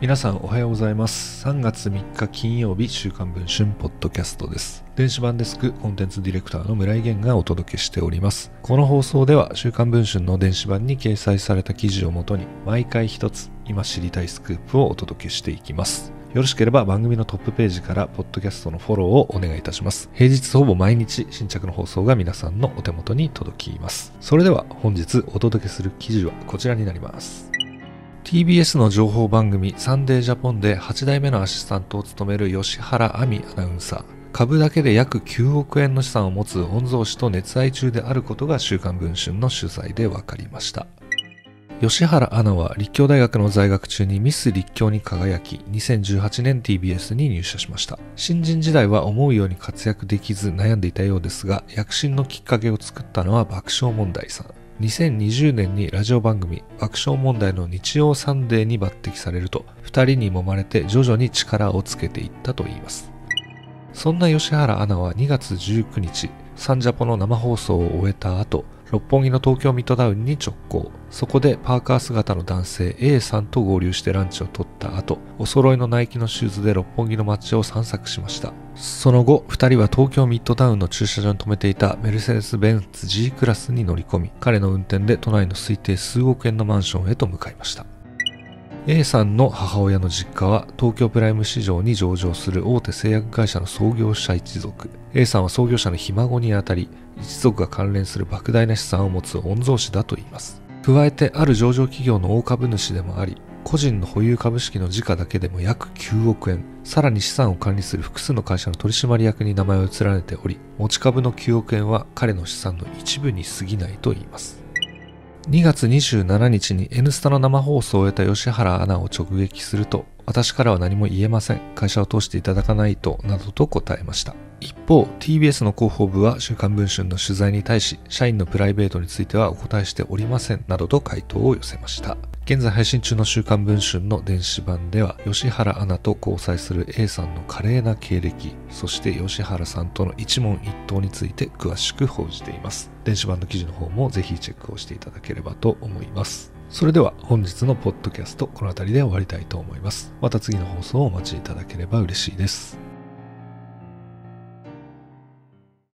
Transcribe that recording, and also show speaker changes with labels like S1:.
S1: 皆さんおはようございます。3月3日金曜日週刊文春ポッドキャストです。電子版デスクコンテンツディレクターの村井源がお届けしております。この放送では週刊文春の電子版に掲載された記事をもとに毎回一つ今知りたいスクープをお届けしていきます。よろしければ番組のトップページからポッドキャストのフォローをお願いいたします。平日ほぼ毎日新着の放送が皆さんのお手元に届きます。それでは本日お届けする記事はこちらになります。TBS の情報番組サンデージャポンで8代目のアシスタントを務める吉原亜美アナウンサー。株だけで約9億円の資産を持つ御曹司と熱愛中であることが週刊文春の取材で分かりました。吉原アナは立教大学の在学中にミス立教に輝き、2018年 TBS に入社しました。新人時代は思うように活躍できず悩んでいたようですが、躍進のきっかけを作ったのは爆笑問題さん。2020年にラジオ番組爆笑問題の日曜サンデーに抜擢されると2人に揉まれて徐々に力をつけていったといいます。そんな吉原アナは2月19日サンジャポの生放送を終えた後六本木の東京ミッドタウンに直行。そこでパーカー姿の男性 A さんと合流してランチを取った後お揃いのナイキのシューズで六本木の街を散策しました。その後2人は東京ミッドタウンの駐車場に停めていたメルセデス・ベンツ G クラスに乗り込み彼の運転で都内の推定数億円のマンションへと向かいました。A さんの母親の実家は東京プライム市場に上場する大手製薬会社の創業者一族。A さんは創業者のひ孫にあたり一族が関連する莫大な資産を持つ御曹司だといいます。加えてある上場企業の大株主でもあり個人の保有株式の時価だけでも約9億円。さらに資産を管理する複数の会社の取締役に名前を連ねており持ち株の9億円は彼の資産の一部に過ぎないといいます。2月27日に N スタの生放送を終えた吉原アナを直撃すると、私からは何も言えません。会社を通していただかないと、などと答えました。一方、TBS の広報部は週刊文春の取材に対し、社員のプライベートについてはお答えしておりません、などと回答を寄せました。現在配信中の週刊文春の電子版では、吉原アナと交際する A さんの華麗な経歴、そして吉原さんとの一問一答について詳しく報じています。電子版の記事の方もぜひチェックをしていただければと思います。それでは本日のポッドキャストこの辺りで終わりたいと思います。また次の放送をお待ちいただければ嬉しいです。